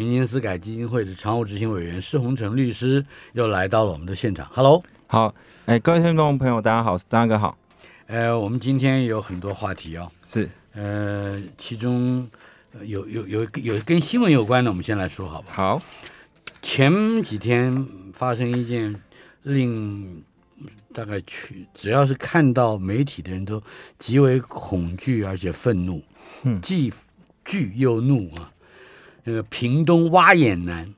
民间私改基金会的常务执行委员施洪成律师又来到了我们的现场。Hello，好，哎，各位听众朋友，大家好，张哥好。呃，我们今天有很多话题哦，是，呃，其中呃有有有有跟新闻有关的，我们先来说好吧。好，前几天发生一件令大概去只要是看到媒体的人都极为恐惧而且愤怒，嗯既惧又怒啊。那个屏东挖眼男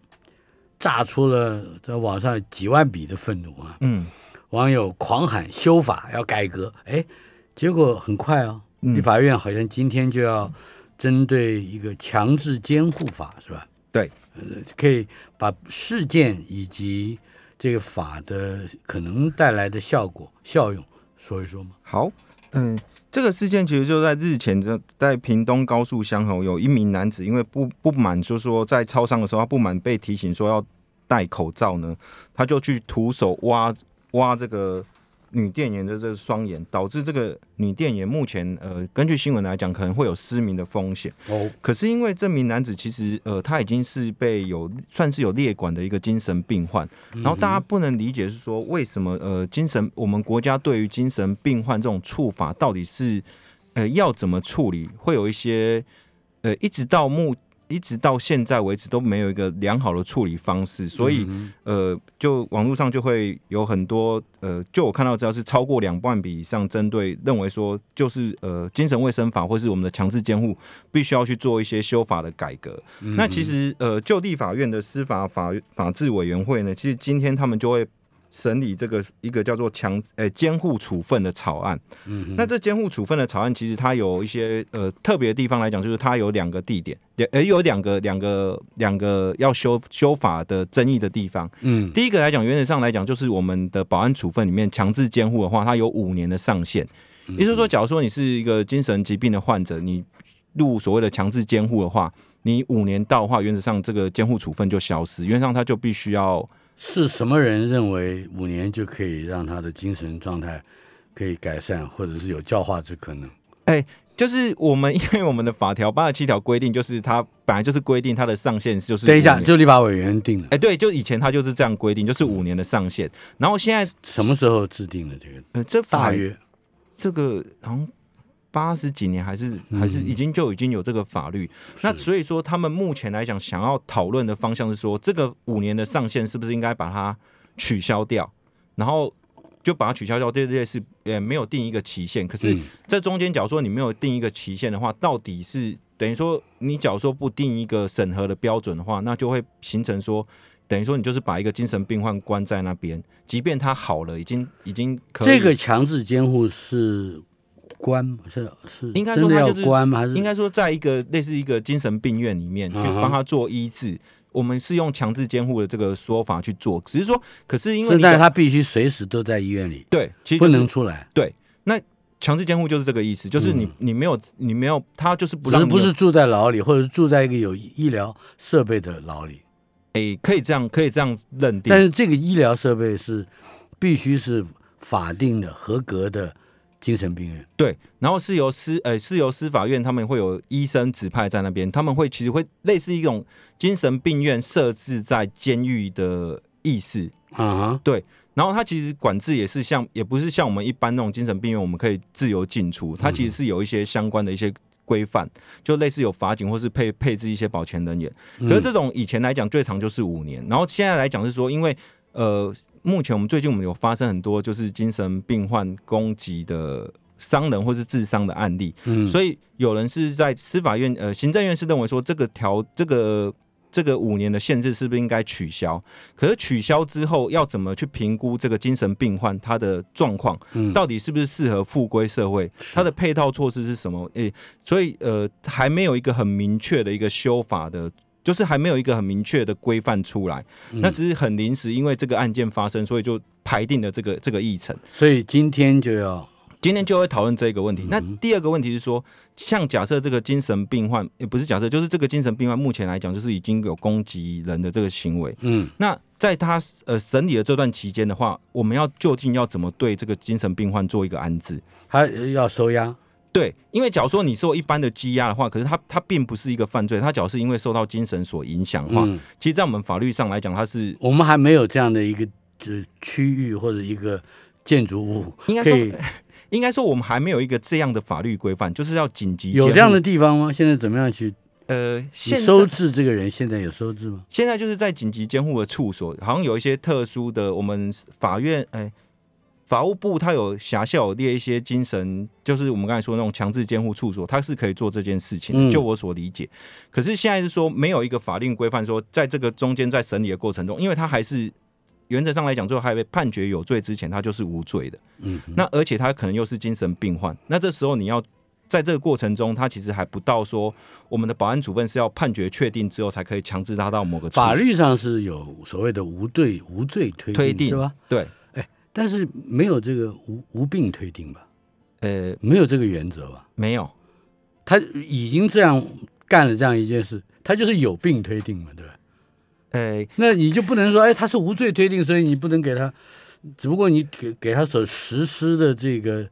炸出了在网上几万笔的愤怒啊，嗯网友狂喊修法要改革，哎，结果很快哦，嗯立法院好像今天就要针对一个强制监护法是吧？对，呃，可以把事件以及这个法的可能带来的效果效用说一说吗？好，嗯，这个事件其实就在日前，在在屏东高速乡口，有一名男子因为不不满，就说在超商的时候，他不满被提醒说要戴口罩呢，他就去徒手挖挖这个女店员的这个双眼，导致这个女店员目前呃，根据新闻来讲，可能会有失明的风险。哦，可是因为这名男子其实呃他已经是被有算是有列管的一个精神病患，然后大家不能理解是说为什么呃精神我们国家对于精神病患这种处罚到底是呃要怎么处理，会有一些呃一直到目一直到现在为止都没有一个良好的处理方式，所以。嗯呃，就网络上就会有很多呃，就我看到只要是超过两万笔以上，针对认为说就是呃精神卫生法或是我们的强制监护，必须要去做一些修法的改革。哼那其实呃，就地法院的司法法法制委员会呢，其实今天他们就会审理这个一个叫做强呃监护处分的草案。嗯那这监护处分的草案，其实它有一些呃特别的地方来讲，就是它有两个地点，也呃有两个两个两个要修修法的争议的地方。嗯第一个来讲，原则上来讲，就是我们的保安处分里面强制监护的话，它有五年的上限。嗯也就是说，假如说你是一个精神疾病的患者，你入所谓的强制监护的话，你五年到的话，原则上这个监护处分就消失，原则上他就必须要是什么人认为五年就可以让他的精神状态可以改善，或者是有教化之可能？哎就是我们因为我们的法条八十七条规定，就是它本来就是规定它的上限就是等一下，就立法委员定的哎、，对，就以前他就是这样规定，就是五年的上限。然后现在什么时候制定的这个？呃，这法大约这个好像八十几年还是还是嗯已经就已经有这个法律。那所以说，他们目前来讲，想要讨论的方向是说，这个五年的上限是不是应该把它取消掉，然后就把它取消掉。这这是也没有定一个期限，可是嗯这中间，假如说你没有定一个期限的话，到底是等于说你假如说不定一个审核的标准的话，那就会形成说。等于说，你就是把一个精神病患关在那边，即便他好了，已经已经可以这个强制监护是关吗？是是，应该说他就是关吗？还是应该说，在一个类似一个精神病院里面去帮他做医治，我们是用强制监护的这个说法去做，只是说，可是因为是，你讲但是他必须随时都在医院里，对，其实不就是能出来，对，那强制监护就是这个意思，就是你嗯你没有你没有，他就是不只是不是住在牢里，或者是住在一个有医疗设备的牢里。诶，可以这样可以这样认定但，是这个医疗设备是必须是法定的、合格的精神病院。对，然后是由司呃是由司法院他们会有医生指派在那边，他们会其实会类似一种精神病院设置在监狱的意思，啊对，然后它其实管制也是像，也不是像我们一般那种精神病院，我们可以自由进出。它其实是有一些相关的一些规范，就类似有法警或是配配置一些保全人员。可是这种以前来讲最长就是五年，然后现在来讲是说，因为呃，目前我们最近我们有发生很多就是精神病患攻击的伤人或是自伤的案例，嗯，所以有人是在司法院呃行政院是认为说这个条这个。这个五年的限制是不是应该取消？可是取消之后，要怎么去评估这个精神病患他的状况？嗯到底是不是适合复归社会？它的配套措施是什么？诶、所以呃，还没有一个很明确的一个修法的，就是还没有一个很明确的规范出来。嗯那只是很临时，因为这个案件发生，所以就排定了这个这个议程。所以今天就要今天就会讨论这个问题。那嗯第二个问题是说，像假设这个精神病患，也不是假设，就是这个精神病患目前来讲，就是已经有攻击人的这个行为。嗯那在他呃审理的这段期间的话，我们要究竟要怎么对这个精神病患做一个安置？他要收押，对，因为假如说你受一般的羁押的话，可是他他并不是一个犯罪，他只要是因为受到精神所影响的话，嗯，其实，在我们法律上来讲，他是我们还没有这样的一个呃区域或者一个建筑物 应该说 应该说我们还没有一个这样的法律规范，就是要紧急有这样的地方吗？现在怎么样去？呃，现收治这个人，现在有收治吗？现在就是在紧急监护的处所，好像有一些特殊的，我们法院哎。法务部它有辖下有列一些精神，就是我们刚才说的那种强制监护处所，它是可以做这件事情就我所理解，可是现在是说没有一个法令规范说，在这个中间在审理的过程中，因为他还是原则上来讲，最后还被判决有罪之前，他就是无罪的。嗯，那而且他可能又是精神病患，那这时候你要在这个过程中，他其实还不到说我们的保安处分是要判决确定之后才可以强制他到某个法律上是有所谓的无罪无罪推推定是吧？对，但是没有这个无无病推定吧？呃，没有这个原则吧？没有，他已经这样干了这样一件事，他就是有病推定嘛，对吧？呃，那你就不能说，哎，他是无罪推定，所以你不能给他，只不过你给给他所实施的这个，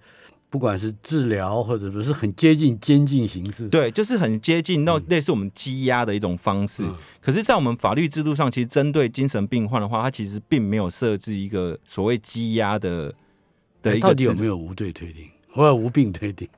不管是治疗或者不是很接近监禁形式，对，就是很接近那类似我们羁押的一种方式。嗯可是，在我们法律制度上，其实针对精神病患的话，它其实并没有设置一个所谓羁押的的一个哎到底有没有无罪推定或者无病推定？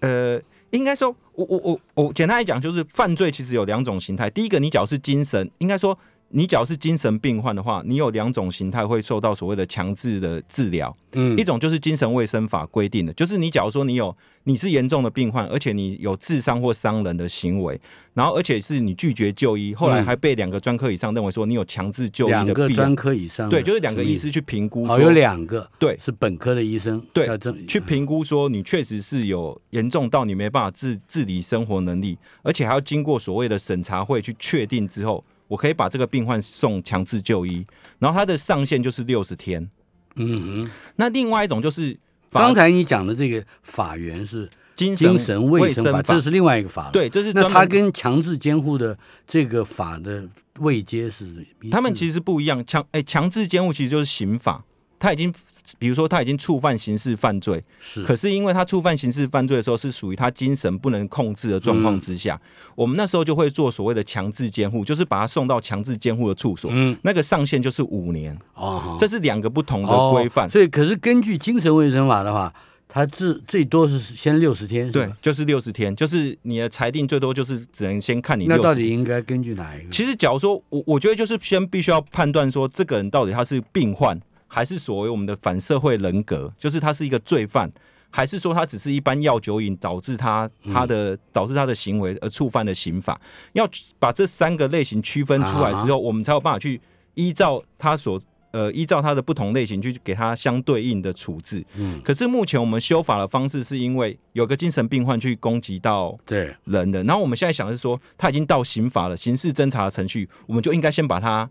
呃，应该说，我我我我简单来讲，就是犯罪其实有两种形态。第一个，你只要是精神，应该说你只要是精神病患的话，你有两种形态会受到所谓的强制的治疗。嗯一种就是精神卫生法规定的，就是你假如说你有你是严重的病患，而且你有自伤或伤人的行为，然后而且是你拒绝就医，后来嗯还被两个专科以上认为说你有强制就医两个专的必要。科以上，对，就是两个医师去评估哦，说，有两个，对是本科的医生，对去评估说你确实是有严重到你没办法自自理生活能力，而且还要经过所谓的审查会去确定之后，我可以把这个病患送强制就医，然后它的上限就是六十天。嗯哼。那另外一种就是刚才你讲的这个法源是精精神卫生法，这是另外一个法了。，对，这是那它跟强制监护的这个法的位阶是他们其实不一样。强哎，强制监护其实就是刑法，他已经比如说他已经触犯刑事犯罪，是可是因为他触犯刑事犯罪的时候是属于他精神不能控制的状况之下，我们那时候就会做所谓的强制监护，就是把他送到强制监护的处所，嗯那个上限就是五年，哦，这是两个不同的规范。哦所以可是根据精神卫生法的话，他至最多是先六十天，对就是六十天，就是你的裁定最多就是只能先看你那到。底应该根据哪一个？其实，假如说我我觉得就是先必须要判断说这个人到底他是病患，还是所谓我们的反社会人格，就是他是一个罪犯，还是说他只是一般药酒瘾导致他他的、导致他的行为而触犯的刑法？要把这三个类型区分出来之后，我们才有办法去依照他所。呃，依照他的不同类型去给他相对应的处置。嗯，可是目前我们修法的方式是因为有个精神病患去攻击到对，人的。然后我们现在想的是说，他已经到刑法了，刑事侦查的程序，我们就应该先把他，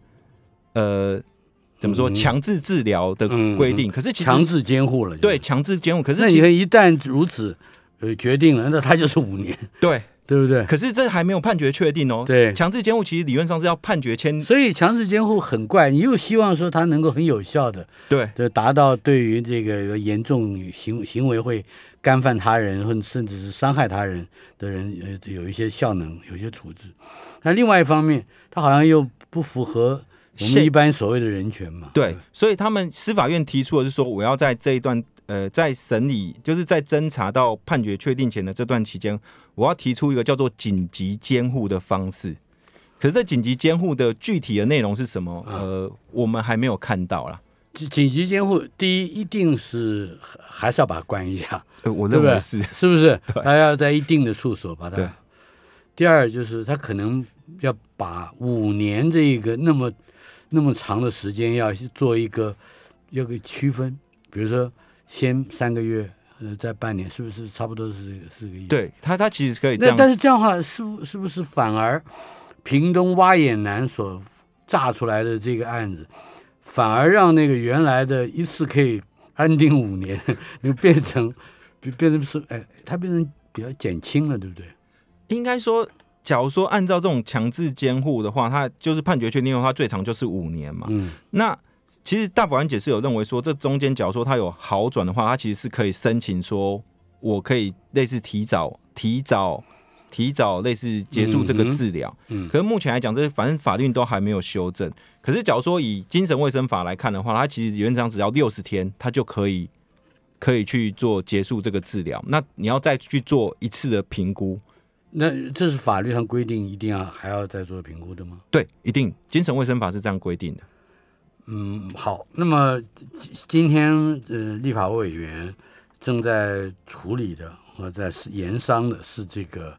呃，怎么说，嗯强制治疗的规定。可是其实强制监护了，对。强制监护，可是那你看一旦如此，呃，决定了，那他就是五年，对，对不对？可是这还没有判决确定哦。对强制监护其实理论上是要判决签，所以强制监护很怪，你又希望说他能够很有效的，对就达到对于这个严重行行为会干犯他人，或者甚至是伤害他人的人，呃，有一些效能，有一些处置。那另外一方面，他好像又不符合我们一般所谓的人权嘛。对，所以他们司法院提出的是说，我要在这一段呃，在审理，就是在侦查到判决确定前的这段期间，我要提出一个叫做紧急监护的方式。可是这紧急监护的具体的内容是什么？啊呃，我们还没有看到啦。紧紧急监护，第一一定是还是要把它关一下，呃，我认为是，是不是？他要在一定的处所把对它。第二就是他可能要把五年这个那么那么长的时间要去做一个要个区分，比如说先三个月，呃，再半年，是不是差不多是这个是这个意思？。对他，他其实可以这那。但是这样的话，是不是不是反而屏东挖眼男所炸出来的这个案子，反而让那个原来的一次可以安定五年，就变成变变成是哎，他变成比较减轻了，对不对？应该说，假如说按照这种强制监护的话，他就是判决确定的话，最长就是五年嘛。嗯那其实大法官解释有认为说，这中间假如说他有好转的话，他其实是可以申请说，我可以类似提早、提早、提早类似结束这个治疗。嗯可是目前来讲，这反正法律都还没有修正。可是假如说以精神卫生法来看的话，他其实原则上只要六十天，他就可以可以去做结束这个治疗。那你要再去做一次的评估，那这是法律上规定一定要还要再做评估的吗？对，一定精神卫生法是这样规定的。嗯，好。那么今今天呃，立法委员正在处理的或在是研商的是这个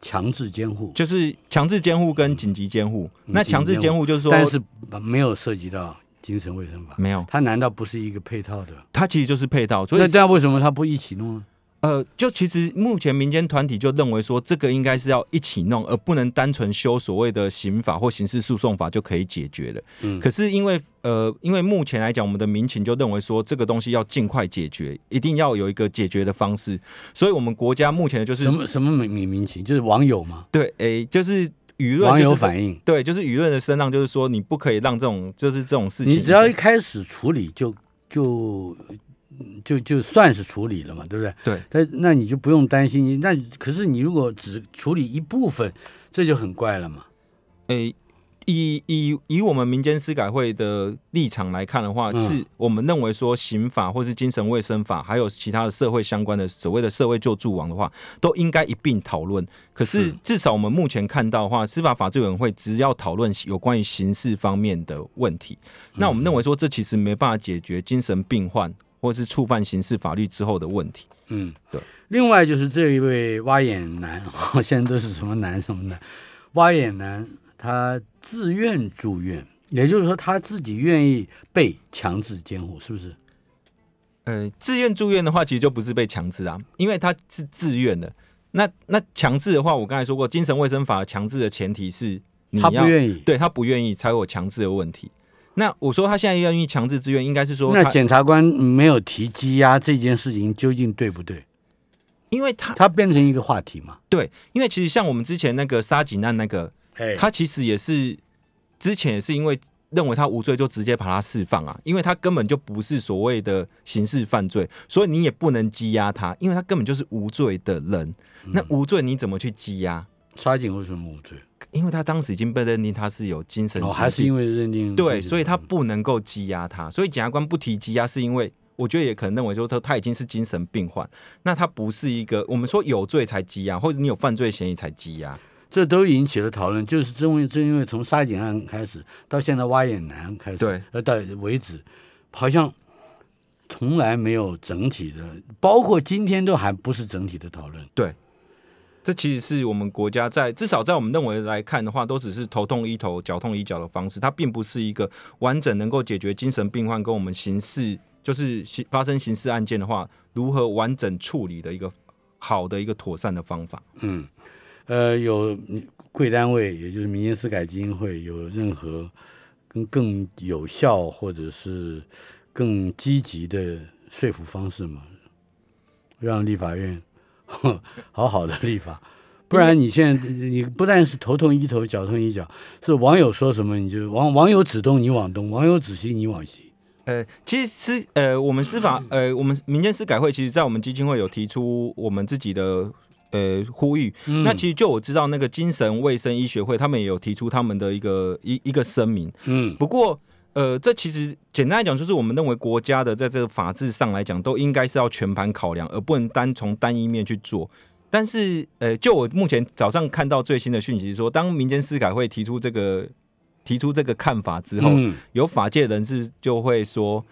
强制监护，就是强制监护跟紧急监护。那强制监护就是说，但是没有涉及到精神卫生法，没有，它难道不是一个配套的？它其实就是配套。所以那这样为什么它不一起弄呢？呃，就其实目前民间团体就认为说，这个应该是要一起弄，而不能单纯修所谓的刑法或刑事诉讼法就可以解决了。嗯可是因为呃，因为目前来讲，我们的民情就认为说，这个东西要尽快解决，一定要有一个解决的方式。所以我们国家目前的就是什么什么民民民情，就是网友嘛，对，诶、就是舆论、网就是友反应。对，就是舆论的声浪，就是说你不可以让这种就是这种事情，你只要一开始处理就就就就就算是处理了嘛，对不对？对。但那你就不用担心，你那可是你如果只处理一部分，这就很怪了嘛。诶、以以以我们民间司改会的立场来看的话，嗯是我们认为说刑法或是精神卫生法，还有其他的社会相关的所谓的社会救助网的话，都应该一并讨论。可是是至少我们目前看到的话，司法法制委员会只要讨论有关于刑事方面的问题，那我们认为说这其实没办法解决精神病患或是触犯刑事法律之后的问题。嗯，对。另外就是这一位挖眼男，现在都是什么男什么男，挖眼男他自愿住院，也就是说他自己愿意被强制监护，是不是？呃，自愿住院的话，其实就不是被强制啊，因为他是自愿的。那那强制的话，我刚才说过，精神卫生法强制的前提是你他要不愿意。对他不愿意才有强制的问题。那我说他现在愿意强制自愿，应该是说那，检察官没有提羁押这件事情究竟对不对？因为他他变成一个话题嘛？对，因为其实像我们之前那个杀警案那个，哎他其实也是之前也是因为认为他无罪，就直接把他释放啊，因为他根本就不是所谓的刑事犯罪，所以你也不能羁押他，因为他根本就是无罪的人。那无罪你怎么去羁押？杀警为什么无罪？因为他当时已经被认定他是有精神疾哦，病，还是因为认定对，所以他不能够羁押他。所以检察官不提羁押，是因为我觉得也可能认为说他他已经是精神病患，那他不是一个我们说有罪才羁押，或者你有犯罪嫌疑才羁押。这都引起了讨论，就是正因为正因为从杀警案开始到现在挖眼男开始，对，呃到为止，好像从来没有整体的，包括今天都还不是整体的讨论。这其实是我们国家在至少在我们认为来看的话，都只是头痛医头、脚痛医脚的方式，它并不是一个完整能够解决精神病患跟我们刑事就是刑发生刑事案件的话，如何完整处理的一个好的一个妥善的方法。嗯，呃，有贵单位，也就是民间司改基金会，有任何更更有效或者是更积极的说服方式吗？让立法院 好好的立法，不然你现在你不但是头痛医头，脚痛医脚，是网友说什么你就网网友指东你往东，网友指西你往西。呃，其实司呃，我们司法呃，我们民间司改会，其实在我们基金会有提出我们自己的呃呼吁。嗯那其实就我知道，那个精神卫生医学会他们也有提出他们的一个一一个声明。嗯不过，呃，这其实简单来讲，就是我们认为国家的在这个法制上来讲，都应该是要全盘考量，而不能单从单一面去做。但是，呃，就我目前早上看到最新的讯息是说，当民间司改会提出这个提出这个看法之后，嗯有法界人士就会说，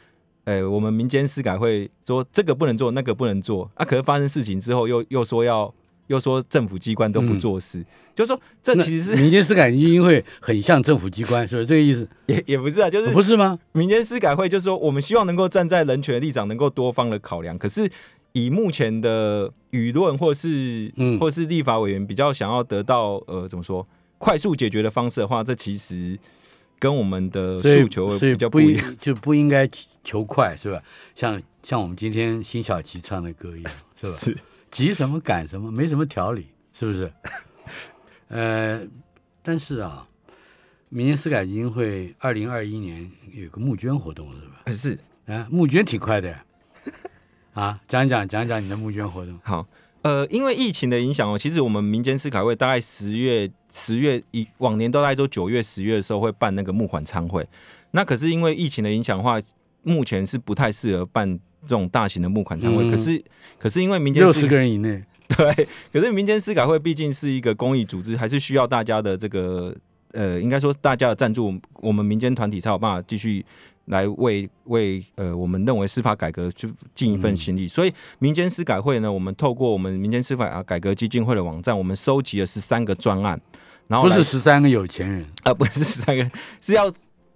呃，我们民间司改会说这个不能做，那个不能做啊。可是发生事情之后又，又说要，又说政府机关都不做事，就说这其实是民间司改基金会很像政府机关，是不是这个意思？也也不是啊，就是不是吗？民间司改会就是说，我们希望能够站在人权的立场，能够多方的考量。可是以目前的舆论，或是嗯或是立法委员比较想要得到呃怎么说快速解决的方式的话，这其实跟我们的诉求比较不一样。就不应该求快是吧？像像我们今天辛晓琪唱的歌一样，是吧？是急什么赶什么，没什么条理，是不是？呃，但是啊，民间私改基金会二零二一年有个募捐活动是吧？是啊，募捐挺快的，啊，讲讲讲讲你的募捐活动。好，呃，因为疫情的影响哦，其实我们民间思考会大概十月十月以往年都大概都九月十月的时候会办那个募款参会，那可是因为疫情的影响的话，目前是不太适合办这种大型的募款餐会。嗯可是可是因为民间思六十个人以内，对，可是民间思改会毕竟是一个公益组织，还是需要大家的这个呃，应该说大家的赞助，我们民间团体才有办法继续来为为呃我们认为司法改革去尽一份心力。所以民间司改会呢，我们透过我们民间司法改革基金会的网站，我们收集了十三个专案，然后不是十三个有钱人，啊，不是十三个，是要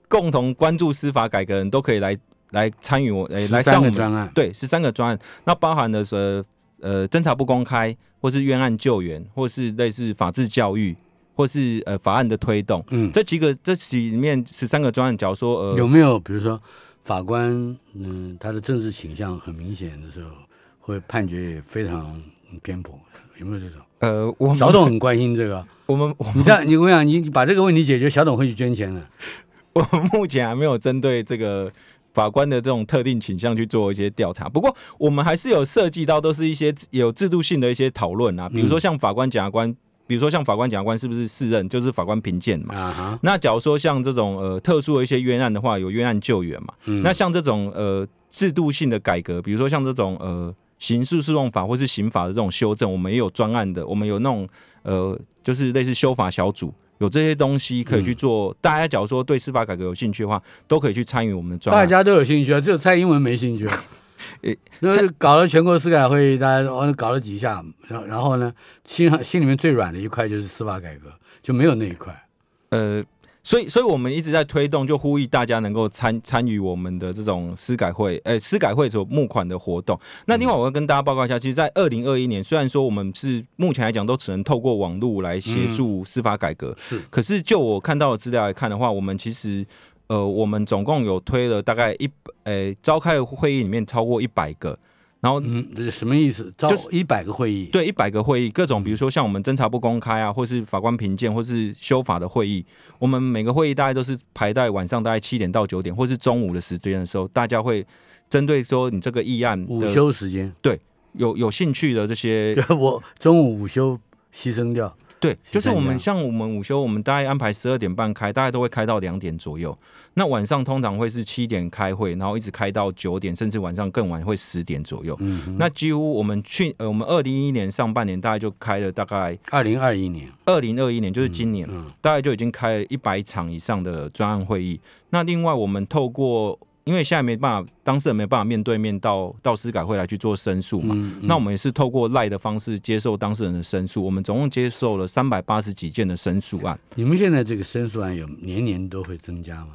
共同关注司法改革的人都可以来来参与我呃来三上我们个专案，对，十三个专案，那包含的是呃侦查不公开，或是冤案救援，或是类似法治教育，或是呃法案的推动，嗯，这几个这里面十三个专案，假如说呃有没有比如说法官，嗯，他的政治倾向很明显的时候，会判决也非常偏颇，有没有这种？呃我们小董很关心这个，我们我你这样，你我想你你把这个问题解决，小董会去捐钱的。我目前还没有针对这个。法官的这种特定倾向去做一些调查，不过我们还是有涉及到，都是一些有制度性的一些讨论啊，比如说像法官、检察官，比如说像法官、检察官是不是四任，就是法官评鉴嘛。那假如说像这种呃特殊的一些冤案的话，有冤案救援嘛。嗯那像这种呃制度性的改革，比如说像这种呃刑事诉讼法或是刑法的这种修正，我们也有专案的，我们有那种呃就是类似修法小组，有这些东西可以去做。大家假如说对司法改革有兴趣的话，都可以去参与我们的专案。大家都有兴趣啊，只有蔡英文没兴趣。诶那蔡搞了全国司改会议，大家哦搞了几下，然后然后呢，心上心里面最软的一块就是司法改革，就没有那一块。呃，所以所以我们一直在推动，就呼吁大家能够参参与我们的这种司改会，呃，司改会所募款的活动。那另外我要跟大家报告一下，其实，在二零二一年，虽然说我们是目前来讲都只能透过网络来协助司法改革，是，可是就我看到的资料来看的话，我们其实。呃，我们总共有推了大概一百，呃，召开的会议里面超过一百个，然后嗯，这什么意思？招就是一百个会议，对，一百个会议，各种比如说像我们侦查不公开啊，或是法官评鉴，或是修法的会议，我们每个会议大概都是排在晚上大概七点到九点，或是中午的时间的时候，大家会针对说你这个议案午休时间，对有有兴趣的这些，我中午午休牺牲掉。对，就是我们像我们午休，我们大概安排十二点半开，大概都会开到两点左右。那晚上通常会是七点开会，然后一直开到九点，甚至晚上更晚会十点左右。嗯，那几乎我们去呃，我们二零一一年上半年大概就开了大概二零二一年，二零二一年，就是今年，嗯大概就已经开了一百场以上的专案会议。那另外，我们透过，因为现在没办法，当事人没办法面对面到到司改会来去做申诉嘛，嗯，那我们也是透过赖的方式接受当事人的申诉。我们总共接受了三百八十几件的申诉案。你们现在这个申诉案有年年都会增加吗？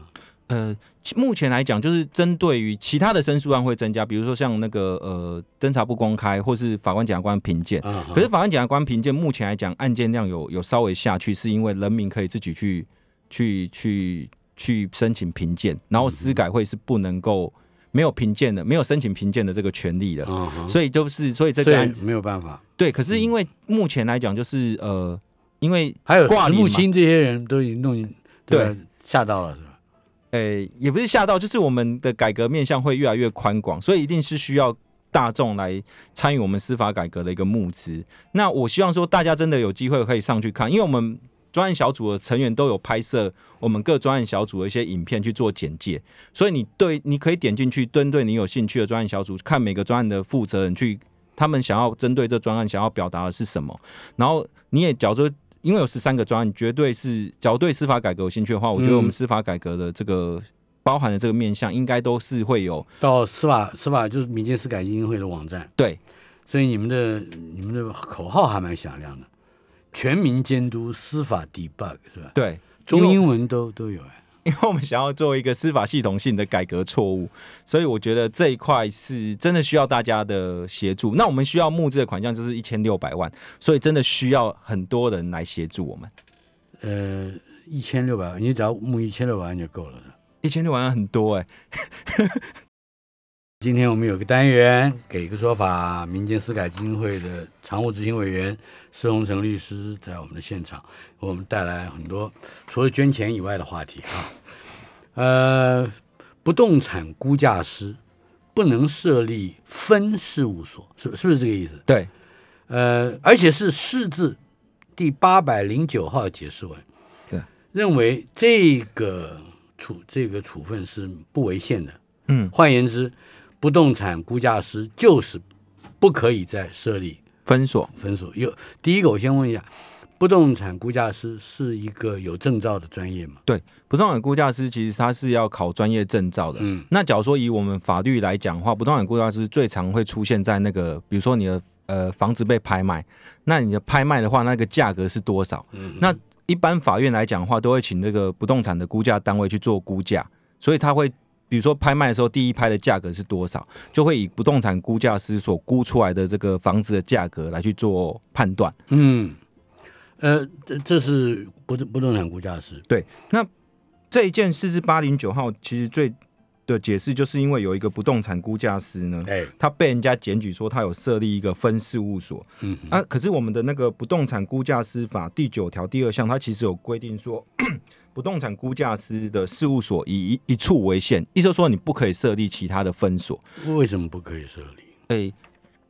呃，目前来讲，就是针对于其他的申诉案会增加，比如说像那个呃侦查不公开，或是法官检察官评鉴。啊，可是法官检察官评鉴目前来讲，案件量有有稍微下去，是因为人民可以自己去去去去申请评鉴，然后司改会是不能够没有评鉴的，没有申请评鉴的这个权利的，所以就是所以这个案没有办法。对，可是因为目前来讲，就是呃，因为还有石木清这些人都已经弄对吓到了是吧？呃也不是吓到，就是我们的改革面向会越来越宽广，所以一定是需要。大众来参与我们司法改革的一个募资，那我希望说大家真的有机会可以上去看，因为我们专案小组的成员都有拍摄我们各专案小组的一些影片去做简介，所以你对你可以点进去，针对你有兴趣的专案小组，看每个专案的负责人去，他们想要针对这专案想要表达的是什么，然后你也假如说，因为有十三个专案，绝对是假如对司法改革有兴趣的话，我觉得我们司法改革的这个包含的这个面向，应该都是会有到司法司法就是民间司改基金会的网站，对。所以你们的你们的口号还蛮响亮的，全民监督司法 debug 是吧？对。中英文都都有哎。因为我们想要做一个司法系统性的改革错误，所以我觉得这一块是真的需要大家的协助。那我们需要募资的款项就是一千六百万，所以真的需要很多人来协助我们。呃，一千六百万，你只要募一千六百万就够了。一千六百万很多哎、今天我们有个单元，给一个说法，民间司改基金会的常务执行委员施洪成律师在我们的现场，为我们带来很多除了捐钱以外的话题啊。呃，不动产估价师不能设立分事务所，是是不是这个意思？对，呃，而且是市字第八百零九号解释文，对，认为这个处这个处分是不违宪的。嗯，换言之，不动产估价师就是不可以再设立分所分所。有第一个，我先问一下，不动产估价师是一个有证照的专业吗？对，不动产估价师其实他是要考专业证照的。嗯那假如说以我们法律来讲的话，不动产估价师最常会出现在那个，比如说你的呃房子被拍卖，那你的拍卖的话，那个价格是多少？嗯那一般法院来讲的话，都会请这个不动产的估价单位去做估价，所以他会。比如说拍卖的时候，第一拍的价格是多少，就会以不动产估价师所估出来的这个房子的价格来去做判断。嗯，呃，这这是不不动产估价师。对，那这一件四至八零九号，其实最的解释就是因为有一个不动产估价师呢，哎，他被人家检举说他有设立一个分事务所嗯，啊，可是我们的那个不动产估价师法第九条第二项，它其实有规定说。不动产估价师的事务所以一一处为限，意思就是说你不可以设立其他的分所。为什么不可以设立？诶、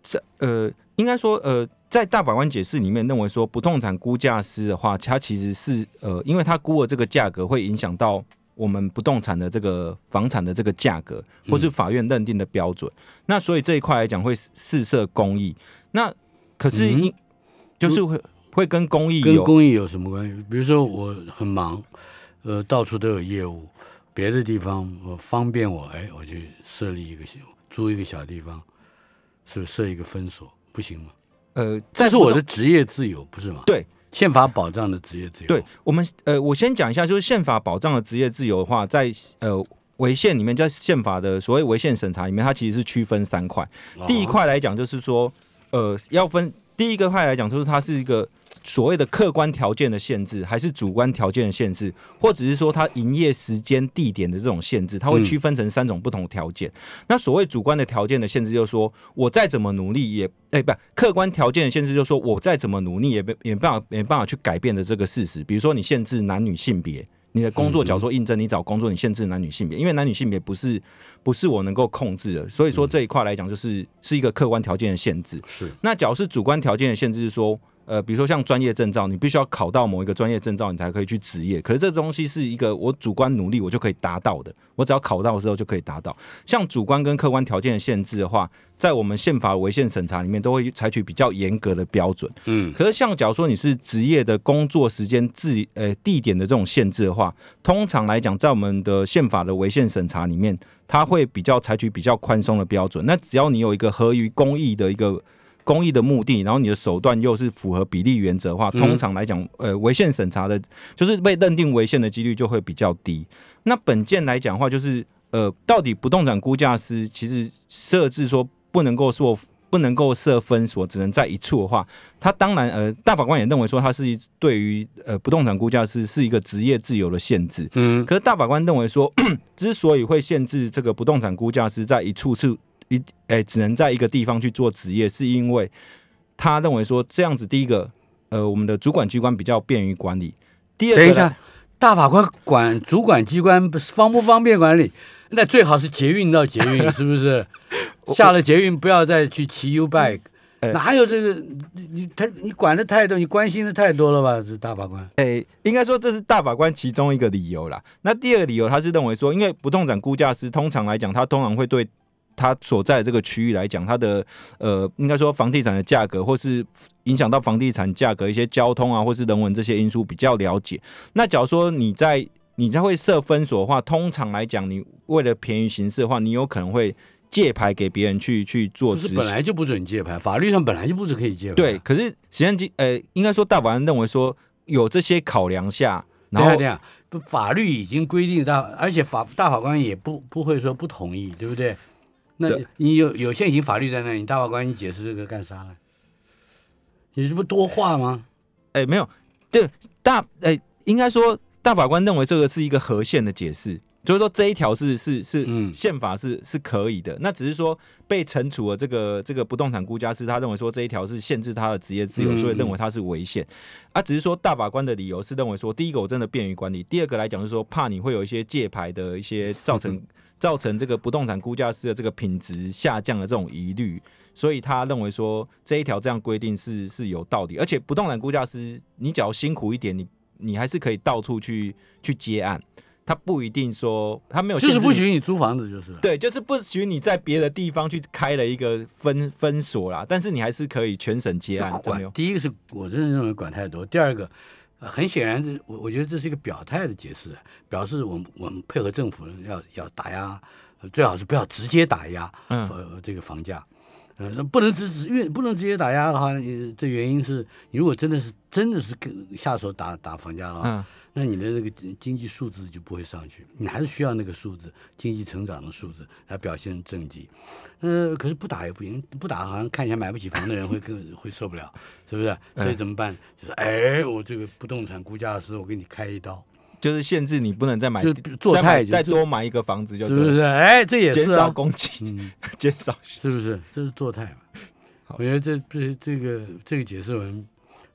这呃，应该说呃，在大法官解释里面认为说，不动产估价师的话，它其实是呃，因为它估的这个价格会影响到我们不动产的这个房产的这个价格，或是法院认定的标准。那所以这一块来讲会试设公益。那可是嗯、就是会会跟公益跟公益有什么关系？比如说我很忙，呃，到处都有业务，别的地方我方便我，哎，我去设立一个小租一个小地方，是不是设一个分所不行吗？呃，这是在不动我的职业自由，不是吗？对，宪法保障的职业自由。对，我们呃，我先讲一下，就是宪法保障的职业自由的话，在呃违宪里面，在宪法的所谓违宪审查里面，它其实是区分三块。第一块来讲，就是说，呃，要分第一个块来讲，就是它是一个所谓的客观条件的限制，还是主观条件的限制，或者是说它营业时间、地点的这种限制，它会嗯区分成三种不同条件。那所谓主观的条件的限制，就是说我再怎么努力也，哎、不，客观条件的限制，就是说我再怎么努力也没也没办法没办法去改变的这个事实。比如说你限制男女性别。你的工作，假如说应征你找工作，你限制男女性别，因为男女性别不是不是我能够控制的，所以说这一块来讲，就是是一个客观条件的限制。是那假如是主观条件的限制，是说，呃，比如说像专业证照，你必须要考到某一个专业证照，你才可以去执业。可是这东西是一个我主观努力我就可以达到的，我只要考到的时候就可以达到。像主观跟客观条件的限制的话，在我们宪法违宪审查里面都会采取比较严格的标准。嗯可是像假如说你是职业的工作时间、自呃地点的这种限制的话，通常来讲，在我们的宪法的违宪审查里面，它会比较采取比较宽松的标准。那只要你有一个合于公益的一个公益的目的，然后你的手段又是符合比例原则的话，嗯通常来讲，呃，违宪审查的，就是被认定违宪的几率就会比较低。那本件来讲的话，就是呃，到底不动产估价师其实设置说不能够说不能够设分所，只能在一处的话，他当然呃，大法官也认为说他是对于呃不动产估价师是一个职业自由的限制。嗯可是大法官认为说，之所以会限制这个不动产估价师在一处处一诶、只能在一个地方去做职业，是因为他认为说这样子，第一个呃，我们的主管机关比较便于管理。第二个，等一下，大法官管主管机关不是方不方便管理？那最好是捷运到捷运，是不是？下了捷运不要再去骑 U bike，、呃哪有这个？你你他你管的太多，你关心的太多了吧？这大法官。哎、应该说这是大法官其中一个理由啦。那第二个理由，他是认为说，因为不动产估价师通常来讲，他通常会对他所在的这个区域来讲，他的呃，应该说房地产的价格，或是影响到房地产价格一些交通啊，或是人文这些因素比较了解。那假如说你在你在会设分所的话，通常来讲，你为了便宜行事的话，你有可能会借牌给别人去去做不是。本来就不准借牌，法律上本来就不是可以借牌。对，，可是实际上呃，应该说大法官认为说有这些考量下，然后等一下等一下，不，法律已经规定到，而且法大法官也不不会说不同意，对不对？那你有有现行法律在那里，你大法官你解释这个干啥呢？你这不多话吗？哎、没有，对大哎、应该说大法官认为这个是一个合宪的解释，就是说这一条是是是嗯宪法是是可以的，那只是说被惩处了这个这个不动产估价师，他认为说这一条是限制他的职业自由，嗯所以认为他是违宪。啊，只是说大法官的理由是认为说，第一个我真的便于管理，第二个来讲是说怕你会有一些借牌的一些造成 造成这个不动产估价师的这个品质下降的这种疑虑。所以他认为说这一条这样规定是是有道理，而且不动产估价师你只要辛苦一点，你你还是可以到处去去接案，他不一定说他没有就是不许你租房子就是。对，就是不许你在别的地方去开了一个分分所啦，但是你还是可以全省接管第一个是我真的认为管太多，第二个。呃很显然，这我我觉得这是一个表态的解释，表示我们我们配合政府要要打压，呃最好是不要直接打压，嗯呃这个房价，呃不能直直因为不能直接打压的话，呃这原因是你如果真的是真的是跟下手打打房价的话，嗯那你的那个经经济数字就不会上去，你还是需要那个数字，经济成长的数字来表现政绩。呃，可是不打也不行，不打好像看起来买不起房的人会 更会受不了，是不是？所以怎么办？就是哎，我这个不动产估价师，我给你开一刀，就是限制你不能再买就做再买再多买一个房子就是对了，不是？哎，这也是减少供给，嗯，减少是不是？这是做态嘛？我觉得这这这个这个解释文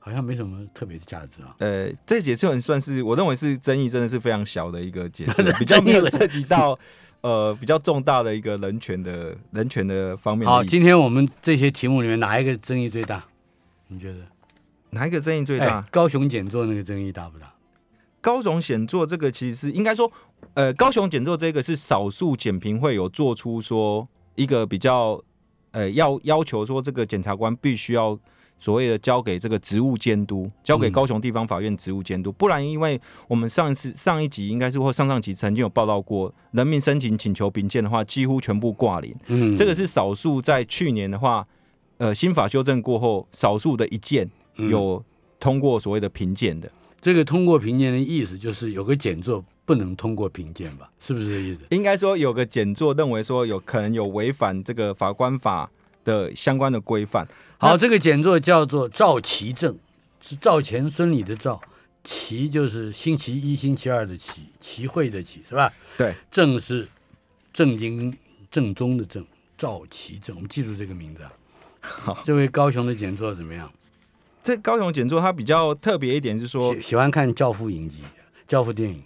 好像没什么特别的价值啊。呃，这个解释很算是我认为是争议真的是非常小的一个解释，比较没有涉及到 呃比较重大的一个人权的人权的方面的好，今天我们这些题目里面哪一个争议最大？你觉得？哪一个争议最大？哎高雄减座那个争议大不大？高雄减做这个其实是应该说，呃，高雄减做这个是少数检评会有做出说一个比较，呃，要要求说这个检察官必须要所谓的交给这个职务监督，交给嗯高雄地方法院职务监督，不然因为我们上一次上一集应该是或上上集曾经有报道过，人民申请请求评鉴的话，几乎全部挂零，嗯这个是少数在去年的话，呃，新法修正过后，少数的一件嗯有通过所谓的评鉴的。这个通过评鉴的意思，就是有个检作不能通过评鉴吧？是不是这意思？应该说有个检作认为说有可能有违反这个法官法的相关的规范。好，这个简作叫做赵齐正，是赵钱孙李的赵，齐就是星期一、星期二的齐，齐会的齐是吧？对，正是正经正宗的正，赵齐正，我们记住这个名字啊。好，这位高雄的简作怎么样？这高雄简作它比较特别一点是说喜，喜欢看教父影集、教父电影，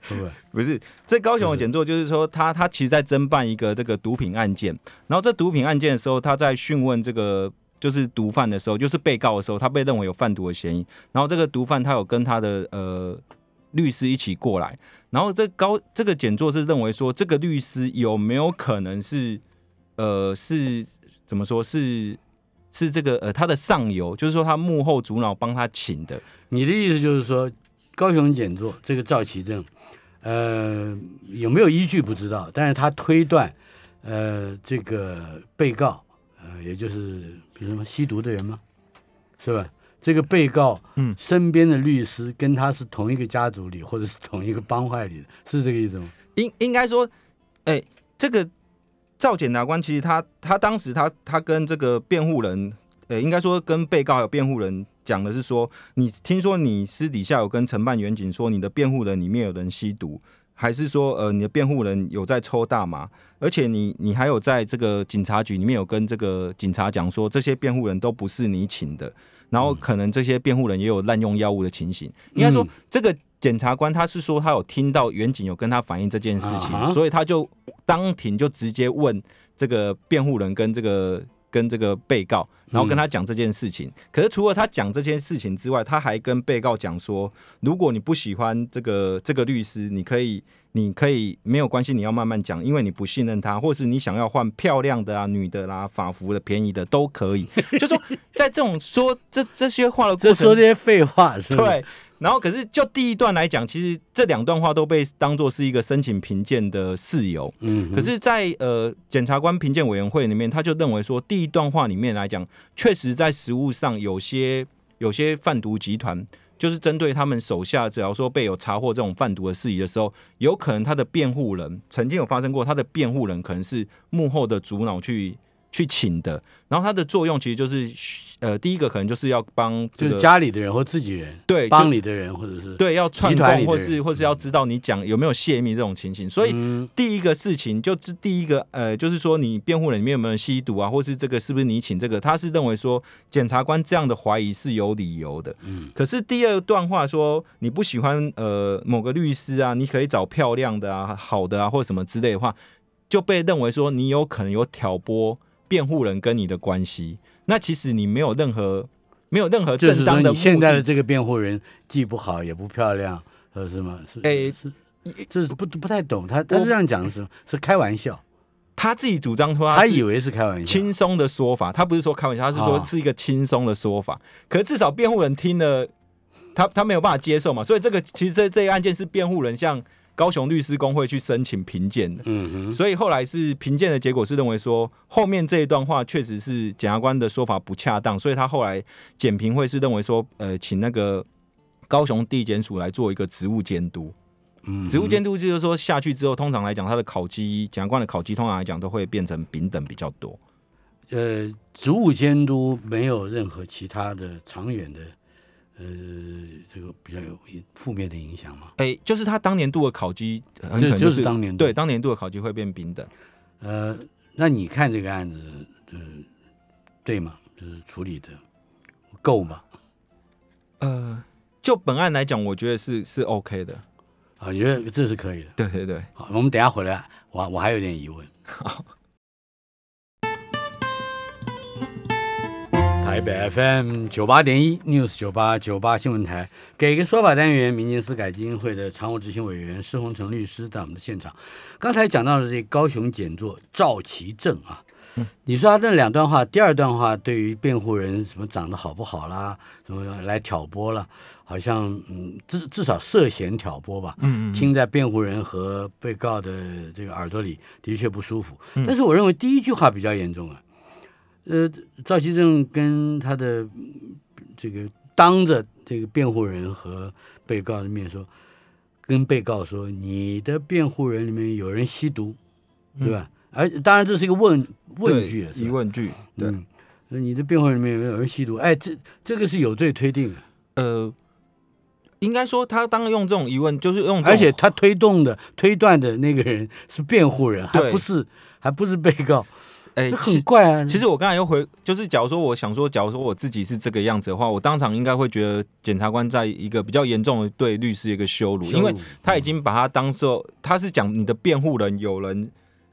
是不会？不是这高雄的简作就是说他他其实在侦办一个这个毒品案件，然后这毒品案件的时候，他在讯问这个。就是毒贩的时候，就是被告的时候，他被认为有贩毒的嫌疑。然后这个毒贩他有跟他的呃律师一起过来，然后这高这个检座是认为说，这个律师有没有可能是呃是怎么说？是是这个呃他的上游，就是说他幕后主脑帮他请的，你的意思就是说，高雄检座这个赵其正，呃，有没有依据不知道，但是他推断，呃，这个被告，呃，也就是比如什么吸毒的人吗？是吧？这个被告，嗯身边的律师跟他是同一个家族里，或者是同一个帮派里的，是这个意思吗？应应该说，哎、这个赵检察官其实他他当时他他跟这个辩护人，呃、应该说跟被告还有辩护人讲的是说，你听说你私底下有跟承办员警说你的辩护人里面有人吸毒，还是说呃你的辩护人有在抽大麻，而且你你还有在这个警察局里面有跟这个警察讲说这些辩护人都不是你请的。然后可能这些辩护人也有滥用药物的情形，应该说嗯。这个检察官他是说他有听到远景有跟他反映这件事情，啊所以他就当庭就直接问这个辩护人跟这个跟这个被告，然后跟他讲这件事情。可是除了他讲这件事情之外，他还跟被告讲说，如果你不喜欢这个这个律师，你可以你可以没有关系，你要慢慢讲，因为你不信任他，或是你想要换漂亮的啊、女的啦、法服的、便宜的都可以。就说在这种说这这些话的过程说这些废话是吧？对，然后可是就第一段来讲，其实这两段话都被当做是一个申请评鉴的事由。嗯，可是在，呃检察官评鉴委员会里面，他就认为说，第一段话里面来讲，确实在实务上有些有些贩毒集团，就是针对他们手下，只要说被有查获这种贩毒的事宜的时候，有可能他的辩护人曾经有发生过，他的辩护人可能是幕后的主脑去去请的，然后它的作用其实就是呃，第一个可能就是要帮这个就是家里的人或自己人，对帮你的人或者是对要串集团里供，或是或是要知道你讲有没有泄密这种情形，所以。嗯第一个事情就是第一个，呃，就是说你辩护人里面有没有吸毒啊，或是这个是不是你请这个？他是认为说检察官这样的怀疑是有理由的。嗯，可是第二段话说你不喜欢呃某个律师啊，你可以找漂亮的啊、好的啊，或者什么之类的话，就被认为说你有可能有挑拨辩护人跟你的关系。那其实你没有任何没有任何正当的目你现在的的。这个辩护人既不好也不漂亮，呃，是吗？是，哎是，这是不不太懂，他他是这样讲的是是开玩笑，他自己主张说是他以为是开玩笑，轻松的说法，他不是说开玩笑，他是说啊是一个轻松的说法。可是至少辩护人听了，他他没有办法接受嘛，所以这个其实这这个案件是辩护人向高雄律师工会去申请评鉴的。嗯哼，所以后来是评鉴的结果是认为说，后面这一段话确实是检察官的说法不恰当，所以他后来检评会是认为说，呃，请那个高雄地检署来做一个职务监督。嗯职务监督就是说下去之后，通常来讲，他的考绩，检察官的考绩通常来讲都会变成丙等比较多。呃，职务监督没有任何其他的长远的呃这个比较有负面的影响吗？哎、就是他当年度的考绩很可就是当年度对当年度的考绩会变平等。呃，那你看这个案子，呃，对吗？就是处理的够吗？呃，就本案来讲，我觉得是是 OK 的。啊，你觉得这是可以的？对对对，好，我们等一下回来，我我还有点疑问。台北 FM 九八点一 News 九八九八新闻台，给个说法单元，民间司改基金会的常务执行委员施洪成律师在我们的现场。刚才讲到的这高雄检作赵其正啊，你说他这两段话，第二段话对于辩护人什么长得好不好啦，什么来挑拨了，好像嗯至至少涉嫌挑拨吧，嗯听在辩护人和被告的这个耳朵里的确不舒服。但是我认为第一句话比较严重啊，呃，赵其正跟他的嗯这个当着这个辩护人和被告的面说，跟被告说你的辩护人里面有人吸毒，对吧？而当然这是一个问问句？疑问句，对。嗯，你的辩护人里面有没有人吸毒？哎，这这个是有罪推定的，呃，应该说他当用这种疑问，就是用，而且他推动的推断的那个人是辩护人，还不是还不是被告，哎、这很怪啊。其实我刚才又回，就是假如说我想说，假如说我自己是这个样子的话，我当场应该会觉得检察官在一个比较严重的对律师一个羞辱，因为他已经把他当做他是讲你的辩护人有人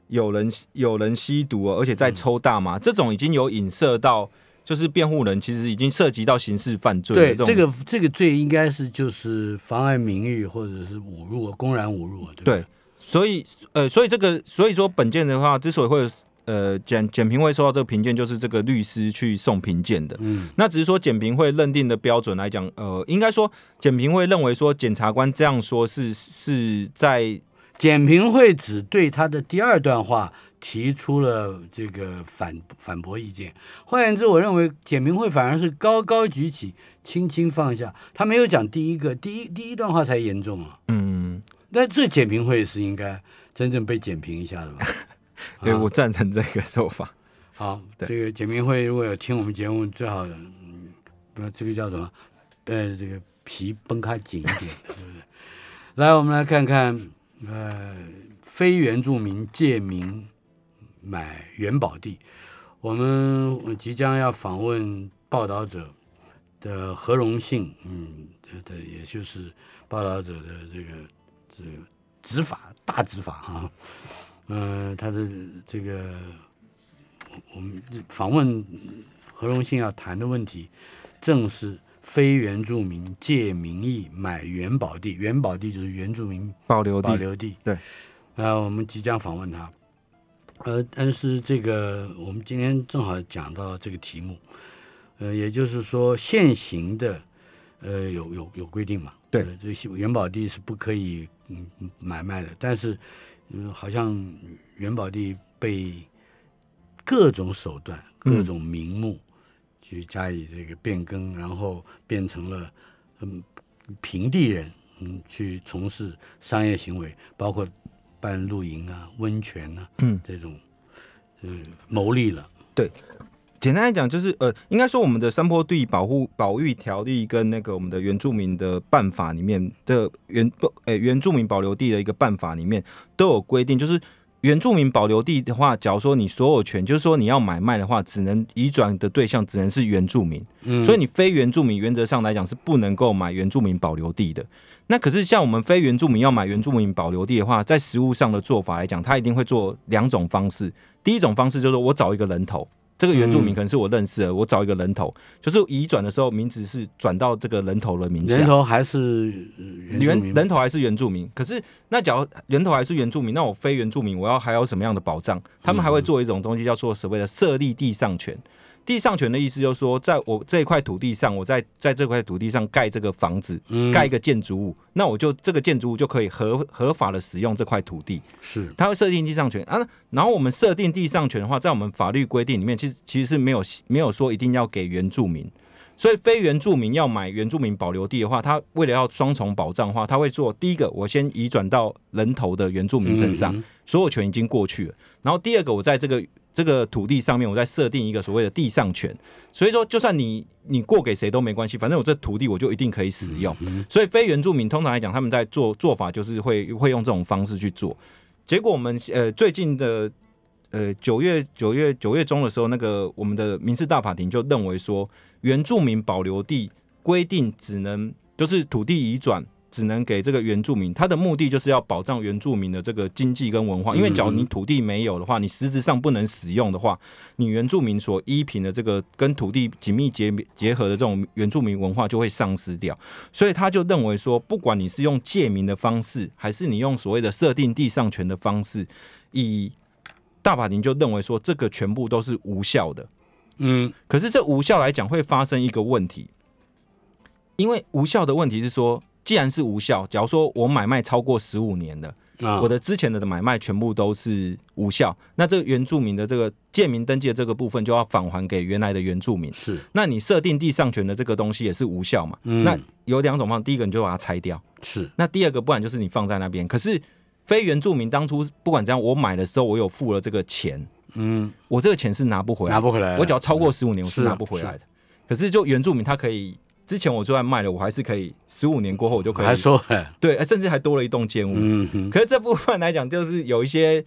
有人有人吸毒哦，而且在抽大麻，这种已经有影射到。就是辩护人其实已经涉及到刑事犯罪的对这个这个罪应该是就是妨碍名誉或者是侮辱，公然侮辱，对对，所以呃，所以这个所以说本件的话，之所以会有呃检检评会收到这个评鉴，就是这个律师去送评鉴的。嗯，那只是说检评会认定的标准来讲，呃，应该说检评会认为说检察官这样说是是在检评会只对他的第二段话提出了这个反反驳意见。换言之，我认为检评会反而是高高举起，轻轻放下，他没有讲第一个，第一第一段话才严重啊。嗯，那这检评会是应该真正被检评一下的吧？对啊我赞成这个说法。好，这个简明会如果有听我们节目，最好嗯，不要这个叫什么？呃，这个皮绷开紧一点，对不对？来，我们来看看，呃，非原住民借名买元宝地。我们即将要访问报道者的何荣信，嗯，这这也就是报道者的这个这个执法大执法啊，嗯、他的这个我们访问何荣信要谈的问题，正是非原住民借名义买元宝地，元宝地就是原住民保留地，保留地。对，呃，我们即将访问他。呃，但是这个我们今天正好讲到这个题目，呃，也就是说现行的呃有有有规定嘛？对呃这些元宝地是不可以嗯买卖的，但是嗯、好像元宝地被各种手段、各种名目去加以这个变更，然后变成了嗯平地人嗯去从事商业行为，包括办露营啊、温泉啊嗯，这种，嗯，牟利了。简单来讲，就是呃，应该说我们的山坡地保护保育条例跟那个我们的原住民的办法里面的原不呃原住民保留地的一个办法里面都有规定，就是原住民保留地的话，假如说你所有权，就是说你要买卖的话，只能移转的对象只能是原住民，嗯所以你非原住民原则上来讲是不能够买原住民保留地的。那可是像我们非原住民要买原住民保留地的话，在实物上的做法来讲，他一定会做两种方式。第一种方式就是说我找一个人头，这个原住民可能是我认识的，我找一个人头，就是移转的时候名字是转到这个人头的名下。人头还是原人头还是原住民，可是那假如人头还是原住民，那我非原住民，我要还有什么样的保障？他们还会做一种东西，叫做所谓的设立地上权。地上权的意思就是说，在我这一块土地上，我在在这块土地上盖这个房子，嗯。盖一个建筑物，那我就这个建筑物就可以合合法的使用这块土地。是。它会设定地上权啊，然后我们设定地上权的话，在我们法律规定里面，其实其实是没有没有说一定要给原住民，所以非原住民要买原住民保留地的话，他为了要双重保障的话，他会做第一个，我先移转到人头的原住民身上，嗯。所有权已经过去了，然后第二个，我在这个这个土地上面，我在设定一个所谓的地上权，所以说就算你你过给谁都没关系，反正我这土地我就一定可以使用。所以非原住民通常来讲，他们在做做法就是会会用这种方式去做。结果我们呃最近的呃九月九月九月中的时候，那个我们的民事大法庭就认为说，原住民保留地规定只能就是土地移转。只能给这个原住民，它的目的就是要保障原住民的这个经济跟文化。因为，假如你土地没有的话，你实质上不能使用的话，你原住民所依凭的这个跟土地紧密结结合的这种原住民文化就会丧失掉。所以他就认为说，不管你是用借名的方式，还是你用所谓的设定地上权的方式，以大法庭就认为说，这个全部都是无效的。嗯可是这无效来讲，会发生一个问题，因为无效的问题是说，既然是无效，假如说我买卖超过十五年的，啊，我的之前的买卖全部都是无效，那这个原住民的这个建民登记的这个部分就要返还给原来的原住民。是。那你设定地上权的这个东西也是无效嘛？嗯。那有两种方法，第一个你就把它拆掉，是。那第二个不然就是你放在那边。可是非原住民当初不管怎样，我买的时候我有付了这个钱，嗯。我这个钱是拿不回来，拿不回来，我只要超过十五年我是是拿不回来的。可是就原住民他可以，之前我就算卖了，我还是可以十五年过后我就可以还收回来，对，呃甚至还多了一栋建物。嗯哼可是这部分来讲，就是有一些，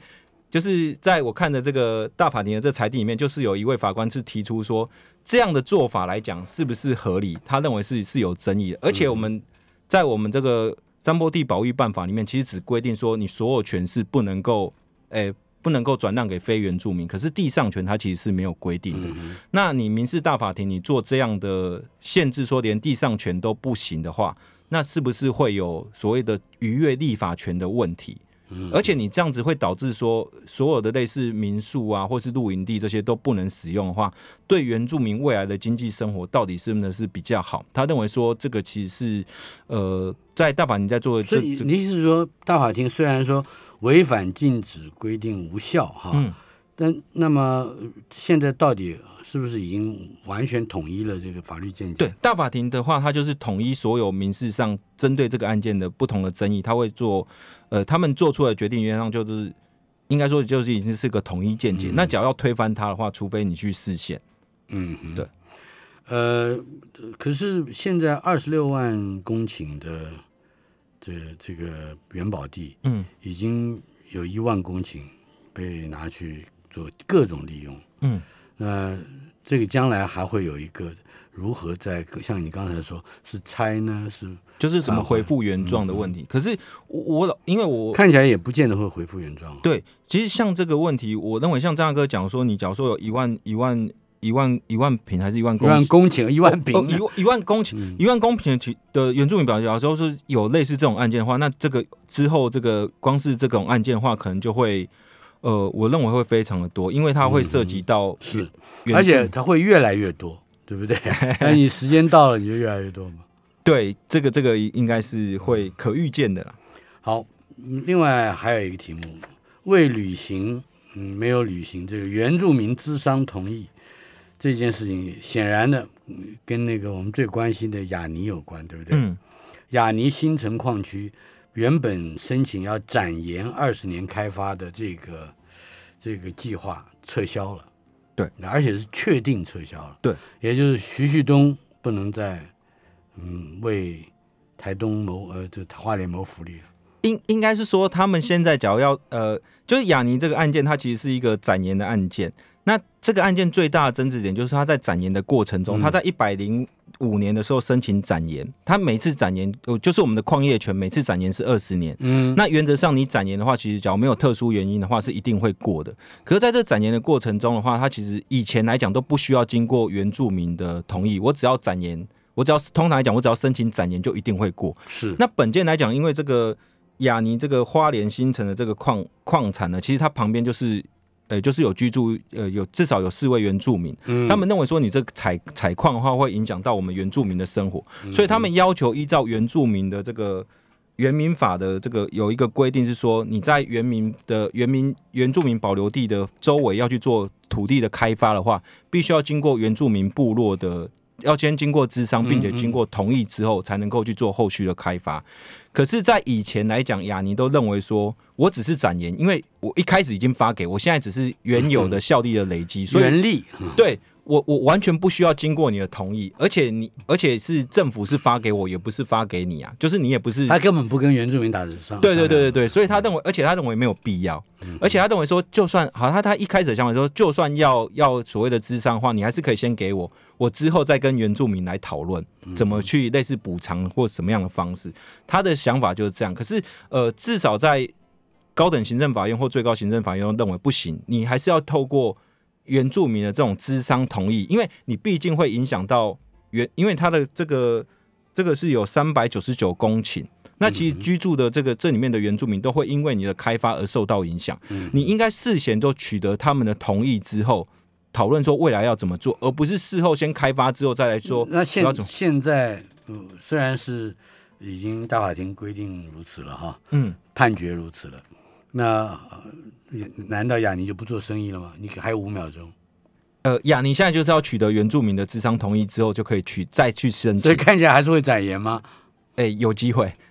就是在我看的这个大法庭的这裁定里面，就是有一位法官是提出说，这样的做法来讲是不是合理？他认为是是有争议的，而且我们在我们这个山坡地保育办法里面，其实只规定说你所有权是不能够，诶、不能够转让给非原住民，可是地上权它其实是没有规定的。那你民事大法庭你做这样的限制，说连地上权都不行的话，那是不是会有所谓的逾越立法权的问题？而且你这样子会导致说，所有的类似民宿啊，或是露营地这些都不能使用的话，对原住民未来的经济生活到底是不是是比较好？他认为说，这个其实是呃，在大法庭在做的你意思是说，大法庭虽然说违反禁止规定无效哈，嗯但那么呃现在到底是不是已经完全统一了这个法律见解？对，大法庭的话，它就是统一所有民事上针对这个案件的不同的争议，他会做，呃，他们做出的决定原则上就是应该说就是已经是个统一见解。那只要要推翻它的话，除非你去释宪。嗯，对。呃，可是现在二十六万公顷的这这个元宝地，嗯已经有一万公顷被拿去做各种利用。嗯，那这个将来还会有一个如何在像你刚才说，是拆呢？是就是怎么恢复原状的问题。可是我我老因为我看起来也不见得会恢复原状。对，其实像这个问题，我认为像张大哥讲说，你假如说有一万一万一万一万平还是一万一万公顷，一万平一万一万公顷，嗯一万公顷的原住民表，假如说是有类似这种案件的话，那这个之后这个光是这种案件的话，可能就会，呃，我认为会非常的多，因为它会涉及到嗯是而且它会越来越多，对不对？那你时间到了，你就越来越多嘛。对这个这个应该是会可预见的啦。好，嗯另外还有一个题目，未履行，嗯，没有履行这个原住民资商同意这件事情，显然的嗯跟那个我们最关心的雅尼有关，对不对？嗯雅尼新城矿区原本申请要展延二十年开发的这个这个计划撤销了，对，而且是确定撤销了。对，也就是徐旭东不能再嗯为台东谋呃这花莲谋福利了。应应该是说，他们现在假如要呃，就是雅尼这个案件，它其实是一个展延的案件。那这个案件最大的争执点就是他在展延的过程中，嗯他在一百零五年的时候申请展延，他每次展延，呃就是我们的矿业权，每次展延是二十年。嗯，那原则上你展延的话，其实假如没有特殊原因的话，是一定会过的。可是在这展延的过程中的话，它其实以前来讲都不需要经过原住民的同意，我只要展延，我只要通常来讲，我只要申请展延就一定会过。是那本件来讲，因为这个雅尼这个花莲新城的这个矿矿产呢，其实它旁边就是。呃，就是有居住，呃，有至少有四位原住民，嗯。他们认为说你这个采采矿的话，会影响到我们原住民的生活，嗯。所以他们要求依照原住民的这个原民法的这个有一个规定是说，你在原民的原民原住民保留地的周围要去做土地的开发的话，必须要经过原住民部落的，要先经过咨商，并且经过同意之后，才能够去做后续的开发。可是，在以前来讲，雅尼都认为说，我只是展言，因为我一开始已经发给我，现在只是原有的效力的累积，所以原力，嗯。对我我完全不需要经过你的同意，而且你而且是政府是发给我，也不是发给你啊，就是你也不是。他根本不跟原住民打智商。对对对对对，所以他认为，而且他认为没有必要，嗯而且他认为说，就算好，他他一开始的想法说，就算要要所谓的智商的话，你还是可以先给我，我之后再跟原住民来讨论嗯怎么去类似补偿或什么样的方式。他的想法就是这样，可是呃，至少在高等行政法院或最高行政法院认为不行，你还是要透过原住民的这种资商同意，因为你毕竟会影响到原，因为他的这个这个是有三百九十九公顷。那其实居住的这个这里面的原住民都会因为你的开发而受到影响，嗯。你应该事先都取得他们的同意之后，讨论说未来要怎么做，而不是事后先开发之后再来说那现现在，呃，虽然是已经大法庭规定如此了哈，嗯，判决如此了，那、呃难道雅尼就不做生意了吗？你还有五秒钟，呃雅尼现在就是要取得原住民的智商同意之后，就可以去再去申请所以，看起来还是会展延吗？哎、有机会，